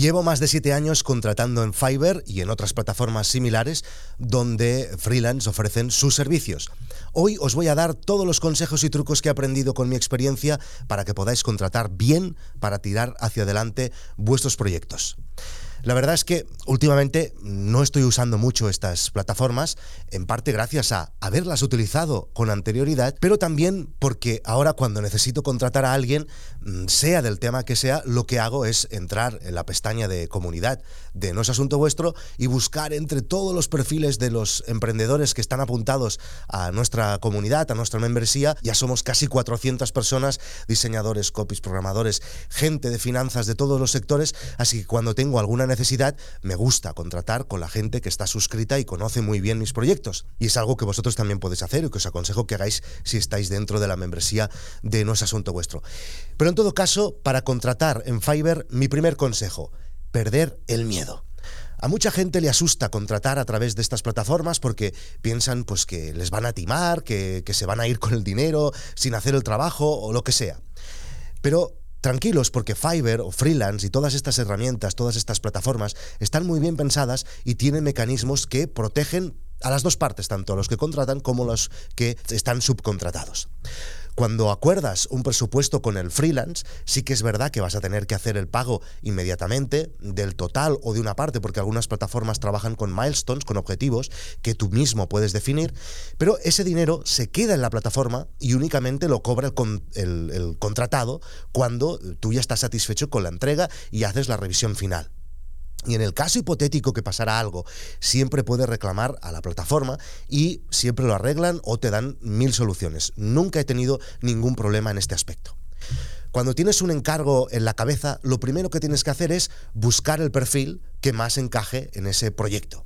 Llevo más de siete años contratando en Fiverr y en otras plataformas similares donde freelance ofrecen sus servicios. Hoy os voy a dar todos los consejos y trucos que he aprendido con mi experiencia para que podáis contratar bien para tirar hacia adelante vuestros proyectos. La verdad es que últimamente no estoy usando mucho estas plataformas, en parte gracias a haberlas utilizado con anterioridad, pero también porque ahora cuando necesito contratar a alguien, mm, sea del tema que sea, lo que hago es entrar en la pestaña de comunidad de No es Asunto Vuestro y buscar entre todos los perfiles de los emprendedores que están apuntados a nuestra comunidad, a nuestra membresía. Ya somos casi 400 personas, diseñadores, copies, programadores, gente de finanzas de todos los sectores, así que cuando tengo alguna necesidad, me gusta contratar con la gente que está suscrita y conoce muy bien mis proyectos. Y es algo que vosotros también podéis hacer y que os aconsejo que hagáis si estáis dentro de la membresía de No es Asunto Vuestro. Pero en todo caso, para contratar en Fiverr, mi primer consejo, perder el miedo. A mucha gente le asusta contratar a través de estas plataformas porque piensan pues, que les van a timar, que, que se van a ir con el dinero sin hacer el trabajo o lo que sea. Pero Tranquilos porque Fiverr o Freelance y todas estas herramientas, todas estas plataformas están muy bien pensadas y tienen mecanismos que protegen a las dos partes, tanto a los que contratan como a los que están subcontratados. Cuando acuerdas un presupuesto con el freelance, sí que es verdad que vas a tener que hacer el pago inmediatamente del total o de una parte, porque algunas plataformas trabajan con milestones, con objetivos que tú mismo puedes definir, pero ese dinero se queda en la plataforma y únicamente lo cobra el, el contratado cuando tú ya estás satisfecho con la entrega y haces la revisión final. Y en el caso hipotético que pasara algo, siempre puedes reclamar a la plataforma y siempre lo arreglan o te dan mil soluciones. Nunca he tenido ningún problema en este aspecto. Cuando tienes un encargo en la cabeza, lo primero que tienes que hacer es buscar el perfil que más encaje en ese proyecto.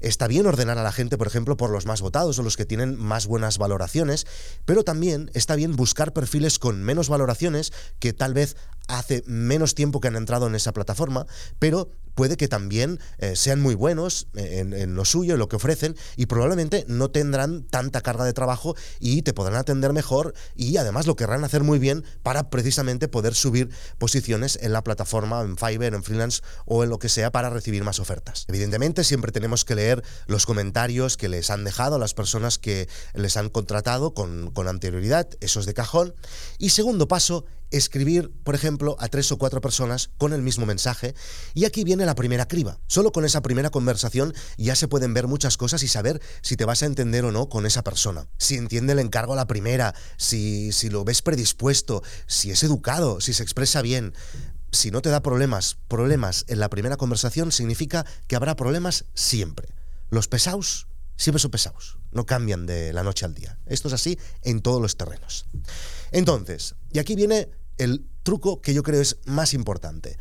Está bien ordenar a la gente, por ejemplo, por los más votados o los que tienen más buenas valoraciones, pero también está bien buscar perfiles con menos valoraciones que tal vez hace menos tiempo que han entrado en esa plataforma, pero puede que también eh, sean muy buenos en, lo suyo, en lo que ofrecen, y probablemente no tendrán tanta carga de trabajo y te podrán atender mejor y además lo querrán hacer muy bien para precisamente poder subir posiciones en la plataforma, en Fiverr, en freelance o en lo que sea para recibir más ofertas. Evidentemente siempre tenemos que leer los comentarios que les han dejado las personas que les han contratado con, con anterioridad, eso es de cajón. Y segundo paso, escribir, por ejemplo, a tres o cuatro personas con el mismo mensaje. Y aquí viene la primera criba. Solo con esa primera conversación ya se pueden ver muchas cosas y saber si te vas a entender o no con esa persona. Si entiende el encargo a la primera, si, si lo ves predispuesto, si es educado, si se expresa bien. Si no te da problemas, problemas en la primera conversación significa que habrá problemas siempre. Los pesados siempre son pesados, no cambian de la noche al día. Esto es así en todos los terrenos. Entonces, y aquí viene el truco que yo creo es más importante.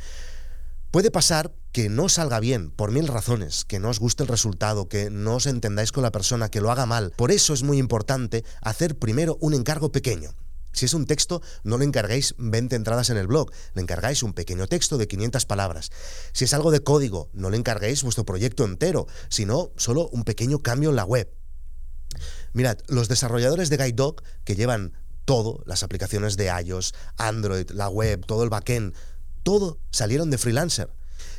Puede pasar que no salga bien por mil razones, que no os guste el resultado, que no os entendáis con la persona, que lo haga mal. Por eso es muy importante hacer primero un encargo pequeño. Si es un texto, no le encargáis 20 entradas en el blog, le encargáis un pequeño texto de 500 palabras. Si es algo de código, no le encarguéis vuestro proyecto entero, sino solo un pequeño cambio en la web. Mirad, los desarrolladores de GuideDog, que llevan todo, las aplicaciones de iOS, Android, la web, todo el backend, todo salieron de freelancer.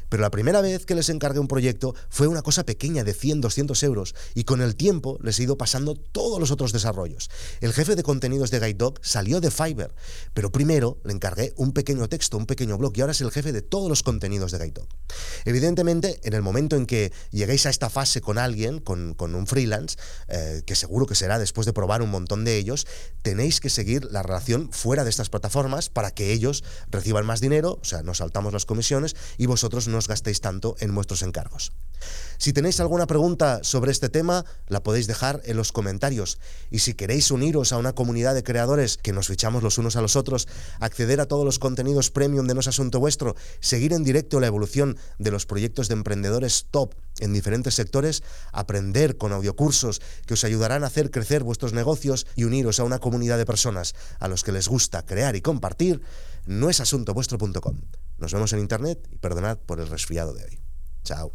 Pero la primera vez que les encargué un proyecto fue una cosa pequeña de 100, 200 euros y con el tiempo les he ido pasando todos los otros desarrollos. El jefe de contenidos de GuideDog salió de Fiverr, pero primero le encargué un pequeño texto, un pequeño blog y ahora es el jefe de todos los contenidos de GuideDog. Evidentemente, en el momento en que lleguéis a esta fase con alguien, con, un freelance, eh, que seguro que será después de probar un montón de ellos, tenéis que seguir la relación fuera de estas plataformas para que ellos reciban más dinero, o sea, nos saltamos las comisiones y vosotros no os gastéis tanto en vuestros encargos. Si tenéis alguna pregunta sobre este tema, la podéis dejar en los comentarios. Y si queréis uniros a una comunidad de creadores que nos fichamos los unos a los otros, acceder a todos los contenidos premium de No es Asunto Vuestro, seguir en directo la evolución de los proyectos de emprendedores top en diferentes sectores, aprender con audiocursos que os ayudarán a hacer crecer vuestros negocios y uniros a una comunidad de personas a los que les gusta crear y compartir, no es asuntovuestro.com. Nos vemos en internet y perdonad por el resfriado de hoy. Chao.